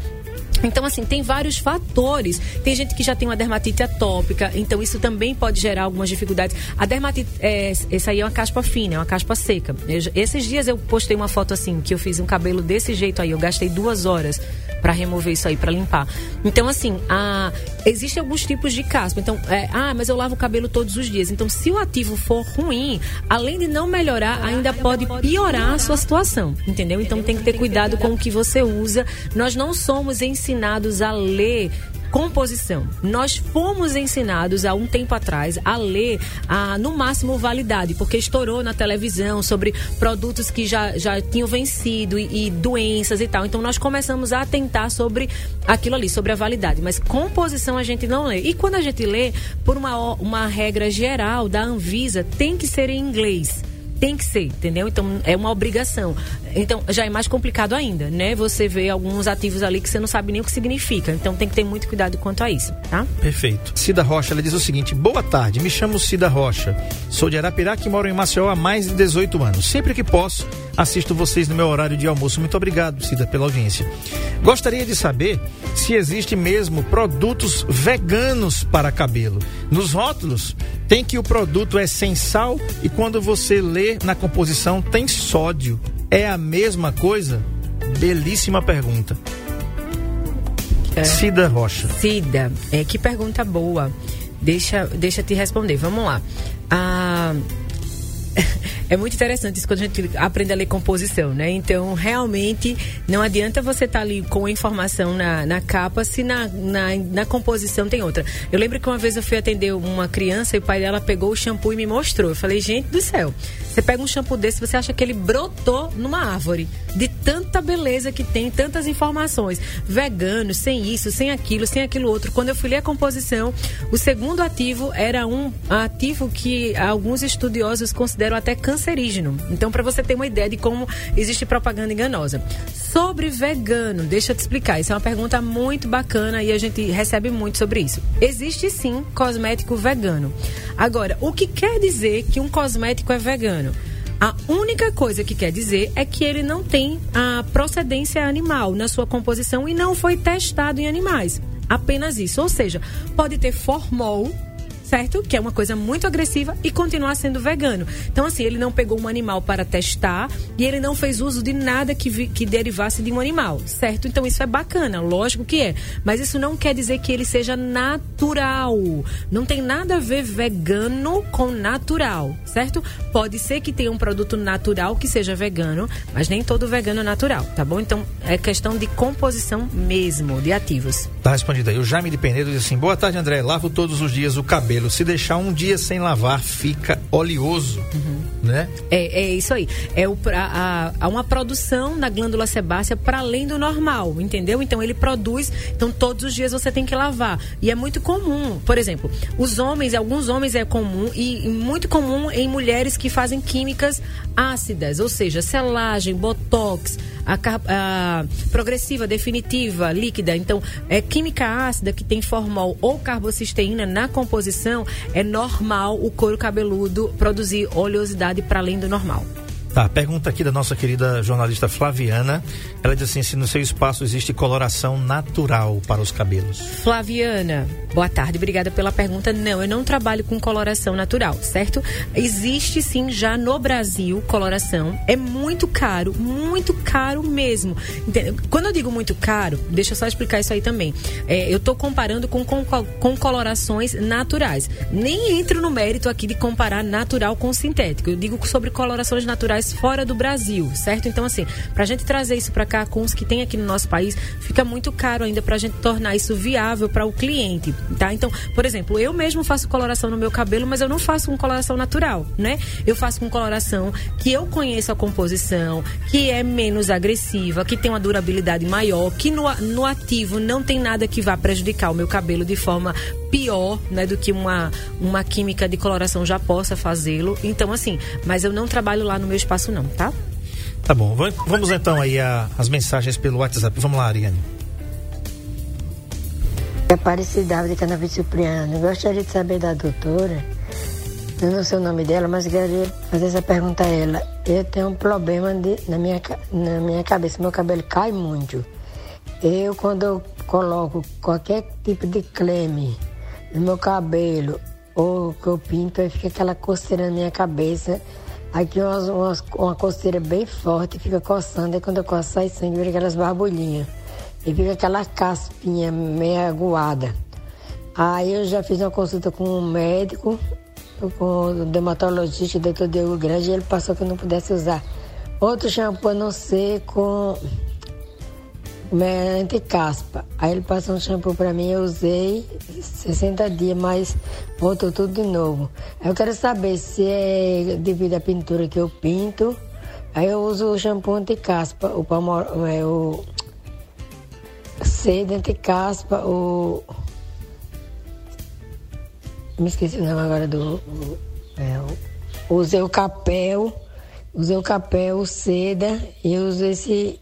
Então, assim, tem vários fatores. Tem gente que já tem uma dermatite atópica, então isso também pode gerar algumas dificuldades. A dermatite, é, essa aí é uma caspa fina, é uma caspa seca. Eu, esses dias eu postei uma foto assim, que eu fiz um cabelo desse jeito aí, eu gastei duas horas para remover isso aí, para limpar. Então, assim, a, existem alguns tipos de caspa. Então, é, ah, mas eu lavo o cabelo todos os dias. Então, se o ativo for ruim, além de não melhorar, ainda pode piorar a sua situação, entendeu? Então, tem que ter cuidado com o que você usa. Nós não somos ensinados a ler composição. Nós fomos ensinados há um tempo atrás a ler a, no máximo validade, porque estourou na televisão sobre produtos que já, já tinham vencido e, e doenças e tal. Então nós começamos a atentar sobre aquilo ali, sobre a validade. Mas composição a gente não lê. E quando a gente lê, por uma, uma regra geral da Anvisa, tem que ser em inglês. Tem que ser, entendeu? Então é uma obrigação. Então já é mais complicado ainda, né? Você vê alguns ativos ali que você não sabe nem o que significa. Então tem que ter muito cuidado quanto a isso, tá? Perfeito. Cida Rocha, ela diz o seguinte: Boa tarde, me chamo Cida Rocha. Sou de Arapiraca e moro em Maceió há mais de 18 anos. Sempre que posso, assisto vocês no meu horário de almoço. Muito obrigado, Cida, pela audiência. Gostaria de saber se existe mesmo produtos veganos para cabelo. Nos rótulos tem que o produto é sem sal e quando você lê na composição tem sódio. É a mesma coisa? Belíssima pergunta. É. Cida Rocha. Cida, é, que pergunta boa. Deixa, deixa te responder. Vamos lá. Ah, <laughs> é muito interessante isso quando a gente aprende a ler composição, né? Então, realmente, não adianta você estar tá ali com a informação na, na capa se na, na, na, composição tem outra. Eu lembro que uma vez eu fui atender uma criança e o pai dela pegou o shampoo e me mostrou. Eu falei, gente do céu, você pega um shampoo desse, você acha que ele brotou numa árvore. De tanta beleza que tem, tantas informações. Vegano, sem isso, sem aquilo, sem aquilo outro. Quando eu fui ler a composição, o segundo ativo era um ativo que alguns estudiosos consideram até cancerígeno. Então, para você ter uma ideia de como existe propaganda enganosa. Sobre vegano, deixa eu te explicar. Isso é uma pergunta muito bacana e a gente recebe muito sobre isso. Existe sim cosmético vegano. Agora, o que quer dizer que um cosmético é vegano? A única coisa que quer dizer é que ele não tem a procedência animal na sua composição e não foi testado em animais. Apenas isso. Ou seja, pode ter formol, certo? Que é uma coisa muito agressiva e continuar sendo vegano. Então, assim, ele não pegou um animal para testar e ele não fez uso de nada que, vi, que derivasse de um animal, certo? Então, isso é bacana, lógico que é. Mas isso não quer dizer que ele seja natural. Não tem nada a ver vegano com natural, certo? Pode ser que tenha um produto natural que seja vegano, mas nem todo vegano é natural, tá bom? Então, é questão de composição mesmo, de ativos. Tá respondido aí. O Jaime de Penedo diz assim: Boa tarde, André. Lavo todos os dias o cabelo. Se deixar um dia sem lavar, fica oleoso. Uhum. Né? É, é isso aí. É o, a, a, uma produção da glândula sebácea para além do normal, entendeu? Então ele produz. Então todos os dias você tem que lavar. E é muito comum. Por exemplo, os homens, alguns homens é comum e, e muito comum em mulheres que fazem químicas ácidas, ou seja, selagem, botox a, a progressiva, definitiva, líquida. Então, é química ácida que tem formol ou carbocisteína na composição, é normal o couro cabeludo produzir oleosidade para além do normal. Tá, pergunta aqui da nossa querida jornalista Flaviana. Ela diz assim: se no seu espaço existe coloração natural para os cabelos? Flaviana, boa tarde, obrigada pela pergunta. Não, eu não trabalho com coloração natural, certo? Existe sim já no Brasil coloração. É muito caro, muito caro mesmo. Quando eu digo muito caro, deixa eu só explicar isso aí também. É, eu estou comparando com, com, com colorações naturais. Nem entro no mérito aqui de comparar natural com sintético. Eu digo sobre colorações naturais fora do Brasil, certo? Então, assim, para a gente trazer isso para cá com os que tem aqui no nosso país, fica muito caro ainda para a gente tornar isso viável para o cliente, tá? Então, por exemplo, eu mesmo faço coloração no meu cabelo, mas eu não faço com coloração natural, né? Eu faço com coloração que eu conheço a composição, que é menos agressiva, que tem uma durabilidade maior, que no, no ativo não tem nada que vá prejudicar o meu cabelo de forma pior, né, do que uma, uma química de coloração já possa fazê-lo. Então, assim, mas eu não trabalho lá no meu espaço não, tá? Tá bom, vamos então aí a, as mensagens pelo WhatsApp. Vamos lá, Ariane. Aparecida de Canavi Cipriano. Gostaria de saber da doutora, eu não sei o nome dela, mas queria fazer essa pergunta a ela. Eu tenho um problema de, na, minha, na minha cabeça, meu cabelo cai muito. Eu, quando eu coloco qualquer tipo de creme no meu cabelo ou que eu pinto, aí fica aquela coceira na minha cabeça Aqui umas, umas, uma coceira bem forte, fica coçando, e quando eu coço sai sangue, vira aquelas barbulhinhas. E fica aquela caspinha meio aguada. Aí eu já fiz uma consulta com um médico, com o dermatologista, o doutor Diego Grande, e ele passou que eu não pudesse usar outro shampoo a não ser com anti-caspa. Aí ele passou um shampoo para mim, eu usei 60 dias, mas voltou tudo de novo. Eu quero saber se é devido à pintura que eu pinto. Aí eu uso o shampoo anti-caspa, o palmo, é, o seda anti-caspa, o me esqueci o nome agora do é, usei o capel, usei o capel, seda e uso esse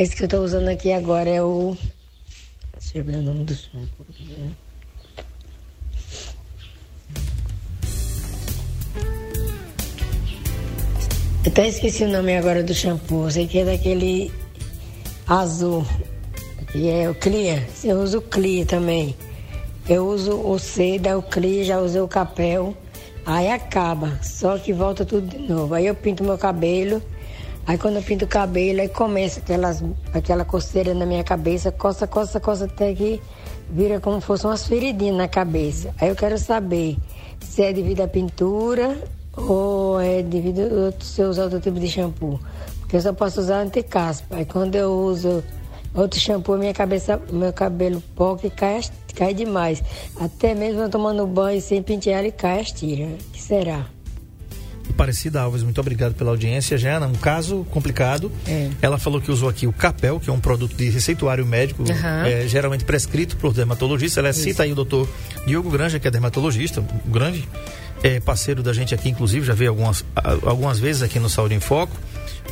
esse que eu estou usando aqui agora é o. Deixa eu ver o nome do shampoo. Eu até esqueci o nome agora do shampoo. Eu sei que é daquele azul. Que é o Clear. Eu uso o Clear também. Eu uso o seda, o Clear, já usei o capel. Aí acaba. Só que volta tudo de novo. Aí eu pinto meu cabelo Aí quando eu pinto o cabelo, aí começa aquelas, aquela coceira na minha cabeça, coça, coça, coça até que vira como se fosse umas feridinhas na cabeça. Aí eu quero saber se é devido à pintura ou é devido se eu usar outro tipo de shampoo. Porque eu só posso usar anticaspa. Aí quando eu uso outro shampoo, minha cabeça, meu cabelo poca e cai, cai demais. Até mesmo eu tomando banho sem pentear e cai as tiras. O que será? Aparecida Alves, muito obrigado pela audiência. Jana, um caso complicado. É. Ela falou que usou aqui o Capel, que é um produto de receituário médico, uhum. é, geralmente prescrito por dermatologista. Ela Isso. cita aí o doutor Diogo Granja, que é dermatologista, um grande é, parceiro da gente aqui, inclusive, já veio algumas, algumas vezes aqui no Saúde em Foco.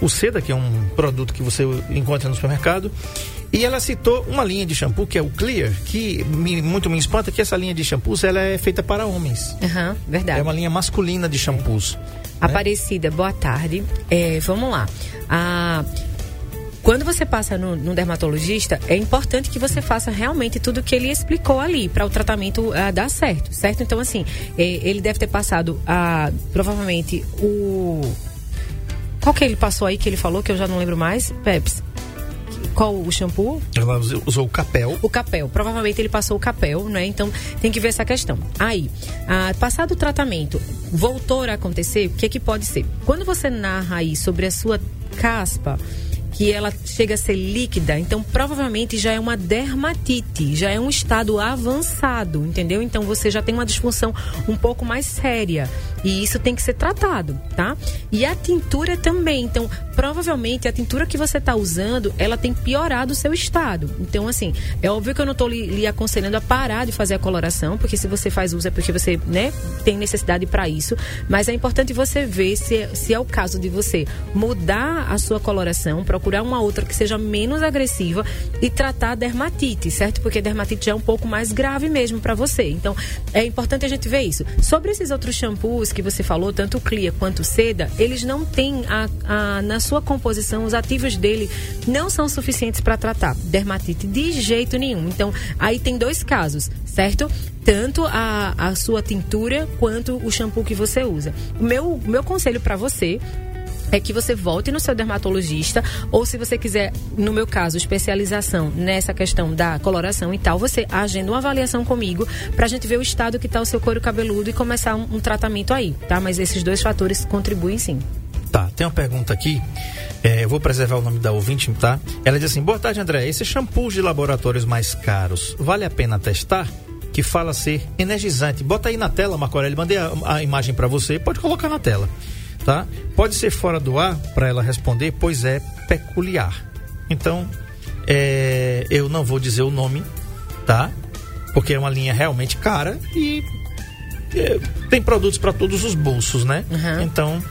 O Seda, que é um produto que você encontra no supermercado. E ela citou uma linha de shampoo, que é o Clear, que me, muito me espanta que essa linha de shampoos ela é feita para homens. Uhum, verdade. É uma linha masculina de shampoos. Aparecida, boa tarde. É, vamos lá. A quando você passa no, no, dermatologista, é importante que você faça realmente tudo o que ele explicou ali para o tratamento uh, dar certo, certo? Então, assim, é, ele deve ter passado a, provavelmente o. Qual que ele passou aí que ele falou que eu já não lembro mais? Peps qual o shampoo? Ela usou o capel. O capel. Provavelmente ele passou o capel, né? Então tem que ver essa questão. Aí, ah, passado o tratamento, voltou a acontecer, o que é que pode ser? Quando você narra aí sobre a sua caspa, que ela chega a ser líquida, então provavelmente já é uma dermatite, já é um estado avançado, entendeu? Então você já tem uma disfunção um pouco mais séria e isso tem que ser tratado, tá? E a tintura também, então provavelmente a tintura que você está usando, ela tem piorado o seu estado. Então assim, é óbvio que eu não estou lhe, lhe, aconselhando a parar de fazer a coloração, porque se você faz uso é porque você, né, tem necessidade para isso, mas é importante você ver se, se é o caso de você mudar a sua coloração, procurar procurar uma outra que seja menos agressiva e tratar a dermatite, certo? Porque dermatite já é um pouco mais grave mesmo para você. Então, é importante a gente ver isso. Sobre esses outros shampoos que você falou, tanto o Clia quanto o Seda, eles não têm a, a, na sua composição, os ativos dele não são suficientes para tratar dermatite de jeito nenhum. Então, aí tem dois casos, certo? tanto a, a sua tintura quanto o shampoo que você usa. O meu, meu conselho para você é que você volte no seu dermatologista ou se você quiser, no meu caso, especialização nessa questão da coloração e tal, você agenda uma avaliação comigo para a gente ver o estado que está o seu couro cabeludo e começar um, um, tratamento aí, tá? Mas esses dois fatores contribuem sim. Tá, tem uma pergunta aqui. É, eu vou preservar o nome da ouvinte, tá? Ela diz assim: Boa tarde, André. Esses shampoos de laboratórios mais caros, vale a pena testar? Que fala ser energizante. Bota aí na tela, Marco Aurélio. Mandei a, a imagem para você. Pode colocar na tela tá? Pode ser fora do ar para ela responder, pois é peculiar. Então, é, eu não vou dizer o nome, tá? Porque é uma linha realmente cara e é, tem produtos para todos os bolsos, né? Uhum. Então,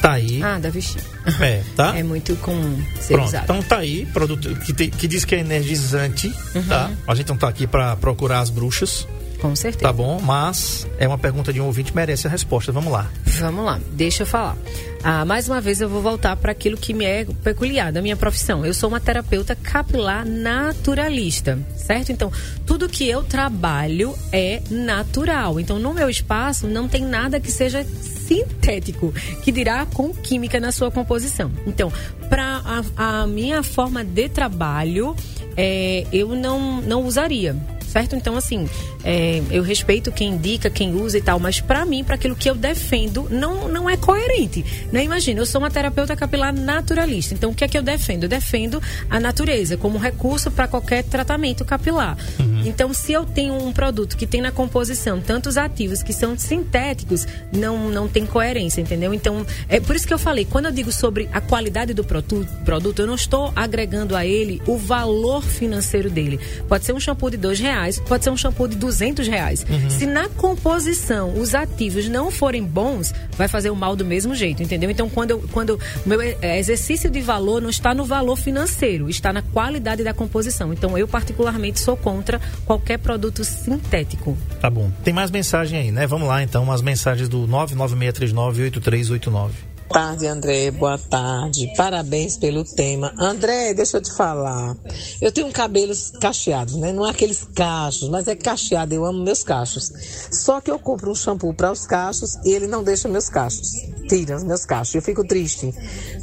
tá aí. Ah, da vestir. É, tá? É muito comum ser Pronto, usado. Então tá aí, produto que, te, que diz que é energizante, uhum. tá? A gente não tá aqui para procurar as bruxas. Com certeza. Tá bom, mas é uma pergunta de um ouvinte, merece a resposta. Vamos lá. Vamos lá, deixa eu falar. Ah, mais uma vez eu vou voltar para aquilo que me é peculiar da minha profissão. Eu sou uma terapeuta capilar naturalista, certo? Então, tudo que eu trabalho é natural. Então, no meu espaço não tem nada que seja sintético, que dirá com química na sua composição. Então, para a, a, minha forma de trabalho, é, eu não, não usaria certo? Então, assim, é, eu respeito quem indica, quem usa e tal, mas para mim, para aquilo que eu defendo, não, não é coerente. Né? Imagina, eu sou uma terapeuta capilar naturalista, então o que é que eu defendo? Eu defendo a natureza como recurso para qualquer tratamento capilar. Uhum. Então, se eu tenho um produto que tem na composição tantos ativos que são sintéticos, não, não tem coerência, entendeu? Então, é por isso que eu falei, quando eu digo sobre a qualidade do produto, eu não estou agregando a ele o valor financeiro dele. Pode ser um shampoo de dois reais pode ser um shampoo de 200 reais. Uhum. Se na composição os ativos não forem bons, vai fazer o mal do mesmo jeito, entendeu? Então, quando eu, quando meu exercício de valor não está no valor financeiro, está na qualidade da composição. Então, eu particularmente sou contra qualquer produto sintético. Tá bom. Tem mais mensagem aí, né? Vamos lá, então, as mensagens do 996398389 tarde, André. Boa tarde. Parabéns pelo tema. André, deixa eu te falar. Eu tenho cabelos cacheados, né? Não é aqueles cachos, mas é cacheado. Eu amo meus cachos. Só que eu compro um shampoo para os cachos e ele não deixa meus cachos. Tira os meus cachos. Eu fico triste.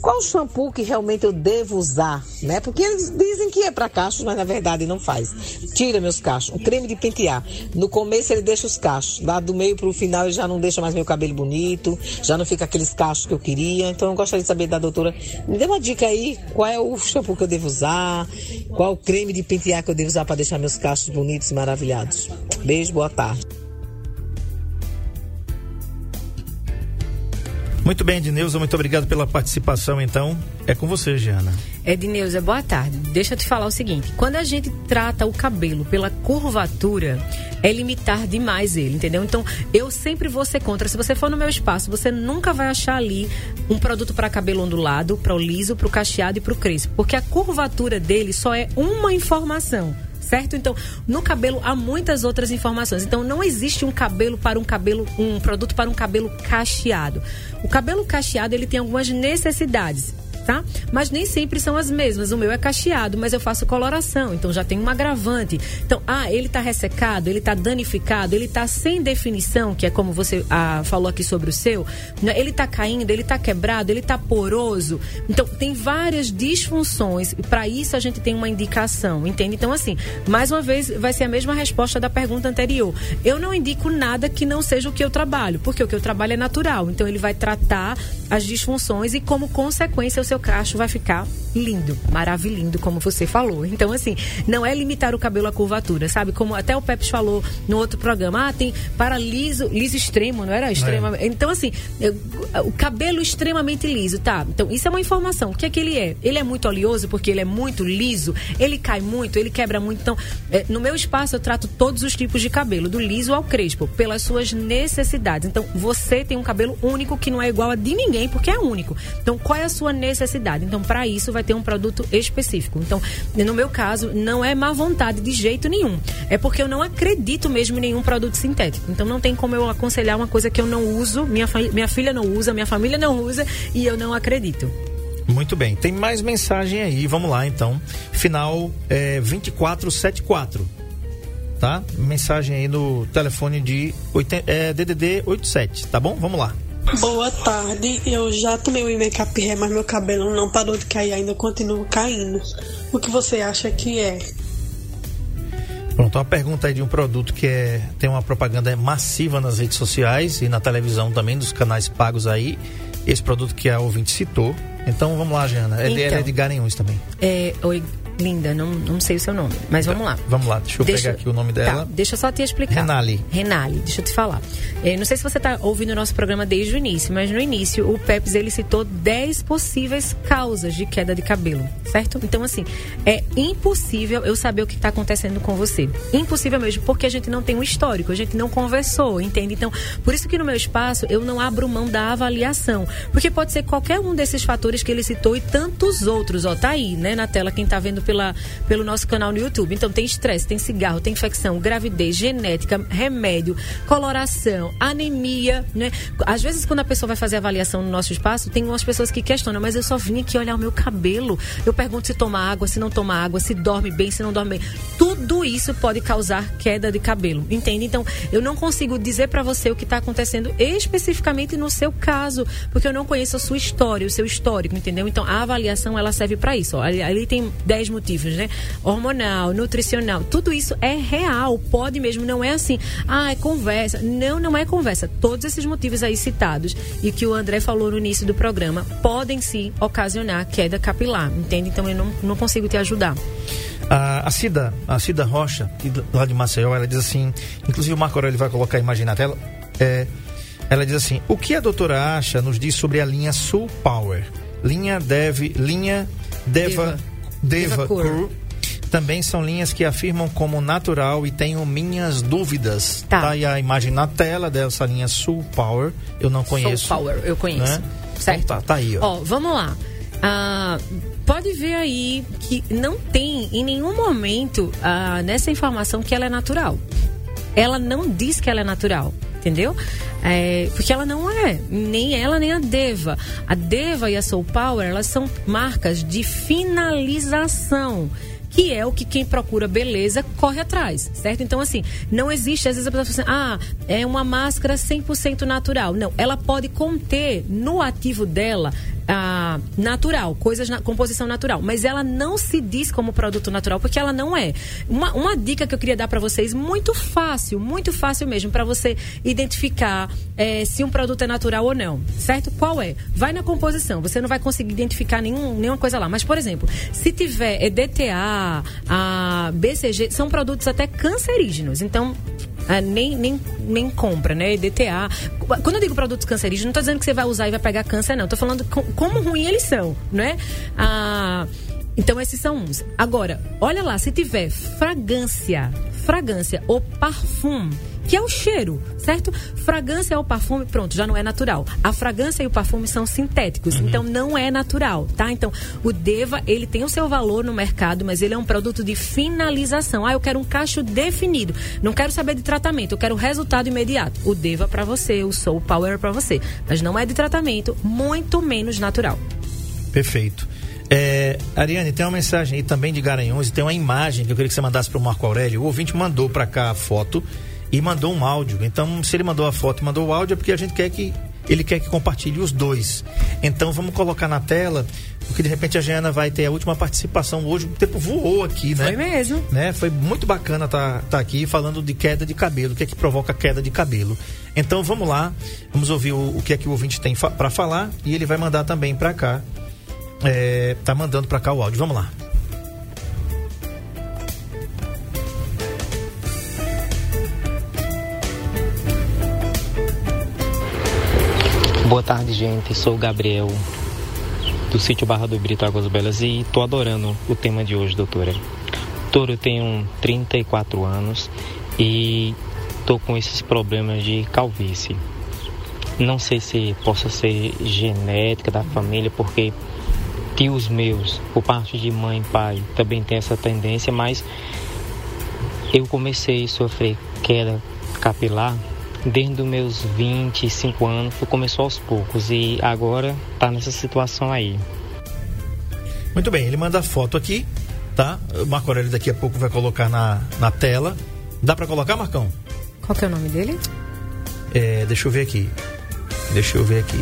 Qual shampoo que realmente eu devo usar, né? Porque eles dizem que é para cachos, mas na verdade não faz. Tira meus cachos. Um creme de pentear. No começo ele deixa os cachos. Lá do meio pro final ele já não deixa mais meu cabelo bonito. Já não fica aqueles cachos que eu queria queria. Então eu gostaria de saber da doutora. Me dê uma dica aí, qual é o shampoo que eu devo usar, qual creme de pentear que eu devo usar para deixar meus cachos bonitos e maravilhados. Beijo, boa tarde. Muito bem, Edneuza, muito obrigado pela participação. Então, é com você, Giana. Edneuza, boa tarde. Deixa eu te falar o seguinte: quando a gente trata o cabelo pela curvatura, é limitar demais ele, entendeu? Então, eu sempre vou ser contra. Se você for no meu espaço, você nunca vai achar ali um produto para cabelo ondulado, para o liso, para o cacheado e para o crespo, porque a curvatura dele só é uma informação certo? Então, no cabelo há muitas outras informações. Então, não existe um cabelo para um cabelo, um produto para um cabelo cacheado. O cabelo cacheado, ele tem algumas necessidades tá? Mas nem sempre são as mesmas. O meu é cacheado, mas eu faço coloração, então já tem um agravante. Então, ah, ele tá ressecado, ele tá danificado, ele tá sem definição, que é como você ah, falou aqui sobre o seu, né? ele tá caindo, ele tá quebrado, ele tá poroso. Então, tem várias disfunções e para isso a gente tem uma indicação, entende? Então, assim, mais uma vez, vai ser a mesma resposta da pergunta anterior. Eu não indico nada que não seja o que eu trabalho, porque o que eu trabalho é natural. Então, ele vai tratar as disfunções e, como consequência, o seu cacho vai ficar lindo, maravilhoso, como você falou. Então, assim, não é limitar o cabelo à curvatura, sabe? Como até o Pepe falou no outro programa, ah, tem para liso, liso extremo, não era? Extremamente. É. Então, assim, eu, o cabelo extremamente liso, tá? Então, isso é uma informação. O que é que ele é? Ele é muito oleoso porque ele é muito liso, ele cai muito, ele quebra muito. Então, é, no meu espaço, eu trato todos os tipos de cabelo, do liso ao crespo, pelas suas necessidades. Então, você tem um cabelo único que não é igual a de ninguém, porque é único. Então, qual é a sua necessidade? Então, para isso, vai ter um produto específico. Então, no meu caso, não é má vontade de jeito nenhum. É porque eu não acredito mesmo em nenhum produto sintético. Então, não tem como eu aconselhar uma coisa que eu não uso, minha, minha filha não usa, minha família não usa e eu não acredito. Muito bem, tem mais mensagem aí, vamos lá então. Final é, 2474. Tá? Mensagem aí no telefone de 80, é, DDD 87, tá bom? Vamos lá. Boa tarde, eu já tomei o make-up ré, mas meu cabelo não parou de cair, ainda continua caindo. O que você acha que é? Pronto, uma pergunta aí de um produto que é, tem uma propaganda massiva nas redes sociais e na televisão também, dos canais pagos aí. Esse produto que a ouvinte citou. Então vamos lá, Jana. É, então, é de Garanhuns também. É, oi, linda, não, não sei o seu nome, mas vamos lá. Vamos lá, deixa eu deixa, pegar aqui o nome dela. Tá, deixa eu só te explicar. Renali. Renali, deixa eu te falar. É, não sei se você está ouvindo o nosso programa desde o início, mas no início o Peps ele citou 10 possíveis causas de queda de cabelo, certo? Então, assim, é impossível eu saber o que está acontecendo com você. Impossível mesmo, porque a gente não tem um histórico, a gente não conversou, entende? Então, por isso que no meu espaço eu não abro mão da avaliação, porque pode ser qualquer um desses fatores que ele citou e tantos outros, ó, tá aí, né, na tela quem está vendo pela, pelo nosso canal no YouTube. Então tem estresse, tem cigarro, tem infecção, gravidez, genética, remédio, coloração, anemia, né? Às vezes quando a pessoa vai fazer avaliação no nosso espaço, tem umas pessoas que questionam, mas eu só vim aqui olhar o meu cabelo. Eu pergunto se toma água, se não toma água, se dorme bem, se não dorme bem. Tudo isso pode causar queda de cabelo, entende? Então eu não consigo dizer para você o que está acontecendo especificamente no seu caso, porque eu não conheço a sua história, o seu histórico, entendeu? Então a avaliação ela serve para isso. Ó. Ali, ali tem 10 motivos, né? Hormonal, nutricional, tudo isso é real, pode mesmo, não é assim, ah, é conversa. Não, não é conversa. Todos esses motivos aí citados e que o André falou no início do programa podem sim ocasionar queda capilar, entende? Então eu não, não consigo te ajudar. A, a Cida, a Cida Rocha, lá de Maceió, ela diz assim, inclusive o Marco Aurélio vai colocar a imagem na tela, é, ela diz assim, o que a doutora acha nos diz sobre a linha Soul Power? Linha deve, linha Deva, Deva, Deva Cur. Também são linhas que afirmam como natural e tenho minhas dúvidas. Tá. tá aí a imagem na tela dessa linha Soul Power. Eu não conheço. Soul Power, eu conheço. Né? Certo. Então tá, tá aí, ó. ó vamos lá. Ah, pode ver aí que não tem em nenhum momento ah, nessa informação que ela é natural. Ela não diz que ela é natural entendeu? É, porque ela não é, nem ela nem a Deva. A Deva e a Soul Power, elas são marcas de finalização que é o que quem procura beleza corre atrás, certo? Então, assim, não existe, às vezes a pessoa fala assim, ah, é uma máscara 100% natural. Não, ela pode conter no ativo dela ah, natural, coisas na composição natural, mas ela não se diz como produto natural porque ela não é. Uma, uma dica que eu queria dar para vocês, muito fácil, muito fácil mesmo, para você identificar é, se um produto é natural ou não, certo? Qual é? Vai na composição, você não vai conseguir identificar nenhum, nenhuma coisa lá, mas por exemplo, se tiver EDTA, a BCG, são produtos até cancerígenos, então ah, nem, nem, nem compra, né? EDTA. Quando eu digo produtos cancerígenos, não estou dizendo que você vai usar e vai pegar câncer, não. Estou falando com, como ruim eles são, né? Ah, então esses são uns. Agora, olha lá, se tiver fragrância, fragrância ou parfum que é o cheiro, certo? Fragrância ou perfume, pronto, já não é natural. A fragrância e o perfume são sintéticos, uhum. então não é natural, tá? Então, o Deva, ele tem o seu valor no mercado, mas ele é um produto de finalização. Ah, eu quero um cacho definido. Não quero saber de tratamento, eu quero resultado imediato. O Deva para você, o Soul Power para você, mas não é de tratamento, muito menos natural. Perfeito. É, Ariane, tem uma mensagem aí também de Garanhões e tem uma imagem que eu queria que você mandasse para o Marco Aurélio. O ouvinte mandou para cá a foto e mandou um áudio. Então, se ele mandou a foto e mandou o áudio, é porque a gente quer que ele quer que compartilhe os dois. Então vamos colocar na tela, porque de repente a Jana vai ter a última participação hoje. O tempo voou aqui, né? Foi mesmo. Né? Foi muito bacana estar tá, tá aqui falando de queda de cabelo, o que é que provoca queda de cabelo. Então vamos lá, vamos ouvir o, o que é que o ouvinte tem fa para falar e ele vai mandar também para cá. É, tá mandando para cá o áudio. Vamos lá. Boa tarde, gente. Sou o Gabriel do sítio Barra do Brito Águas Belas e tô adorando o tema de hoje, doutora. Doutora, eu tenho 34 anos e tô com esses problemas de calvície. Não sei se possa ser genética da família, porque tios meus, por parte de mãe e pai, também tem essa tendência, mas eu comecei a sofrer queda capilar desde os meus 25 anos, começou aos poucos e agora está nessa situação aí. Muito bem, ele manda a foto aqui, tá? O Marco Aurélio daqui a pouco vai colocar na, na tela. Dá para colocar, Marcão? Qual que é o nome dele? É, deixa eu ver aqui. Deixa eu ver aqui.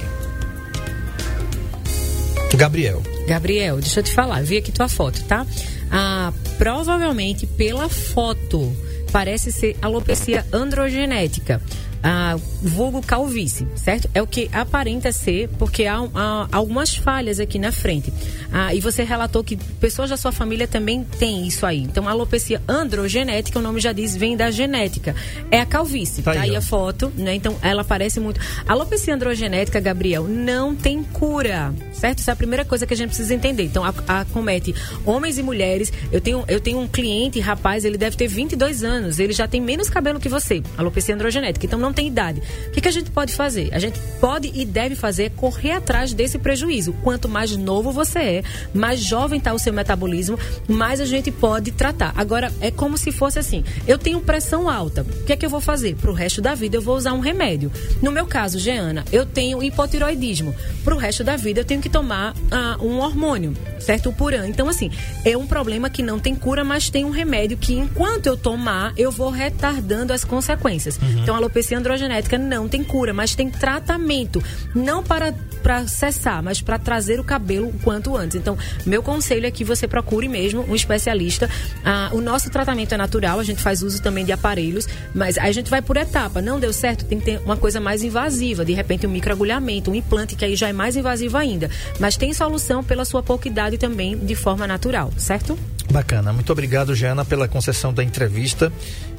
Gabriel. Gabriel, deixa eu te falar, vi aqui tua foto, tá? Ah, provavelmente pela foto parece ser alopecia androgenética ah, vulgo calvície, certo? É o que aparenta ser, porque há, há algumas falhas aqui na frente. Ah, e você relatou que pessoas da sua família também têm isso aí. Então, a alopecia androgenética, o nome já diz, vem da genética. É a calvície. Tá, tá aí, aí a foto, né? Então, ela aparece muito. A alopecia androgenética, Gabriel, não tem cura, certo? Isso é a primeira coisa que a gente precisa entender. Então, acomete homens e mulheres. Eu tenho, eu tenho um cliente, rapaz, ele deve ter 22 anos, ele já tem menos cabelo que você. Alopecia androgenética. Então, não tem idade. O que, que a gente pode fazer? A gente pode e deve fazer correr atrás desse prejuízo. Quanto mais novo você é, mais jovem está o seu metabolismo, mais a gente pode tratar. Agora, é como se fosse assim: eu tenho pressão alta. O que é que eu vou fazer? Para o resto da vida, eu vou usar um remédio. No meu caso, Jeana, eu tenho hipotiroidismo. Para o resto da vida, eu tenho que tomar ah, um hormônio, certo? O Puran. Então, assim, é um problema que não tem cura, mas tem um remédio que, enquanto eu tomar, eu vou retardando as consequências. Uhum. Então, a alopecia androgenética não tem cura, mas tem tratamento. Não para, para cessar, mas para trazer o cabelo o quanto antes. Então, meu conselho é que você procure mesmo um especialista. Ah, o nosso tratamento é natural, a gente faz uso também de aparelhos, mas a gente vai por etapa. Não deu certo, tem que ter uma coisa mais invasiva, de repente um microagulhamento, um implante, que aí já é mais invasivo ainda. Mas tem solução pela sua pouca idade também, de forma natural, certo? Bacana. Muito obrigado, Jana, pela concessão da entrevista.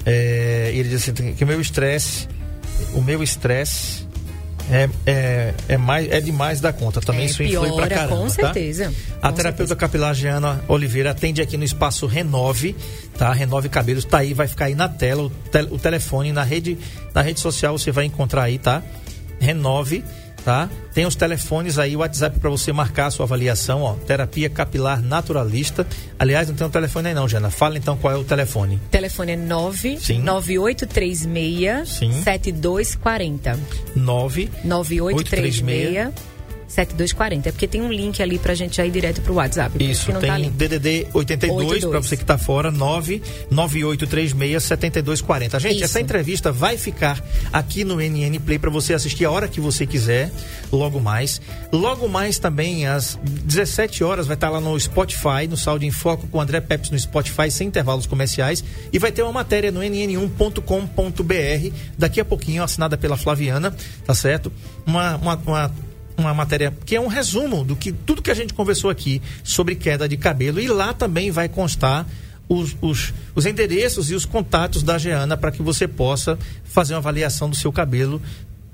É, ele disse assim, que o meu estresse o meu estresse é, é, é, mais, é demais da conta. Também é, isso influi pra caramba. Com tá? certeza. A terapeuta capilar Giana Oliveira atende aqui no espaço Renove, tá? Renove Cabelos, tá aí, vai ficar aí na tela, o, te, o telefone, na rede, na rede social você vai encontrar aí, tá? Renove tá? Tem os telefones aí, o WhatsApp para você marcar a sua avaliação, ó. Terapia capilar naturalista. Aliás, não tem um telefone aí não, Jana. Fala então qual é o telefone. O telefone é 99836 7240. 99836 7240. É porque tem um link ali pra gente já ir direto pro WhatsApp. Isso, tem tá DDD 82, para você que tá fora, 99836 7240. Gente, Isso. essa entrevista vai ficar aqui no NN Play para você assistir a hora que você quiser, logo mais. Logo mais também, às 17 horas, vai estar tá lá no Spotify, no Saúde em Foco com o André Peps no Spotify, sem intervalos comerciais. E vai ter uma matéria no nn1.com.br, daqui a pouquinho, assinada pela Flaviana, tá certo? Uma, uma, uma uma matéria que é um resumo do que tudo que a gente conversou aqui sobre queda de cabelo. E lá também vai constar os, os, os endereços e os contatos da Geana para que você possa fazer uma avaliação do seu cabelo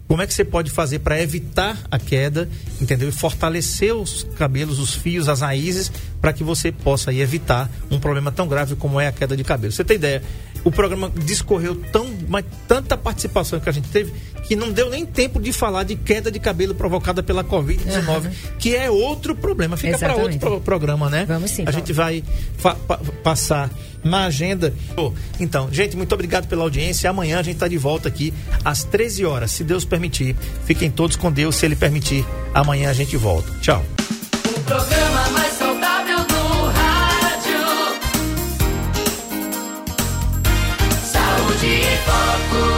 como é que você pode fazer para evitar a queda, entendeu? E fortalecer os cabelos, os fios, as raízes, para que você possa aí, evitar um problema tão grave como é a queda de cabelo. Você tem ideia? O programa discorreu tão, mas tanta participação que a gente teve que não deu nem tempo de falar de queda de cabelo provocada pela Covid-19, uhum. que é outro problema. Fica para outro pro programa, né? Vamos sim. A gente vai pa passar na agenda. Então, gente, muito obrigado pela audiência. Amanhã a gente está de volta aqui às 13 horas, se Deus permitir. Fiquem todos com Deus, se Ele permitir. Amanhã a gente volta. Tchau. programa. faculty.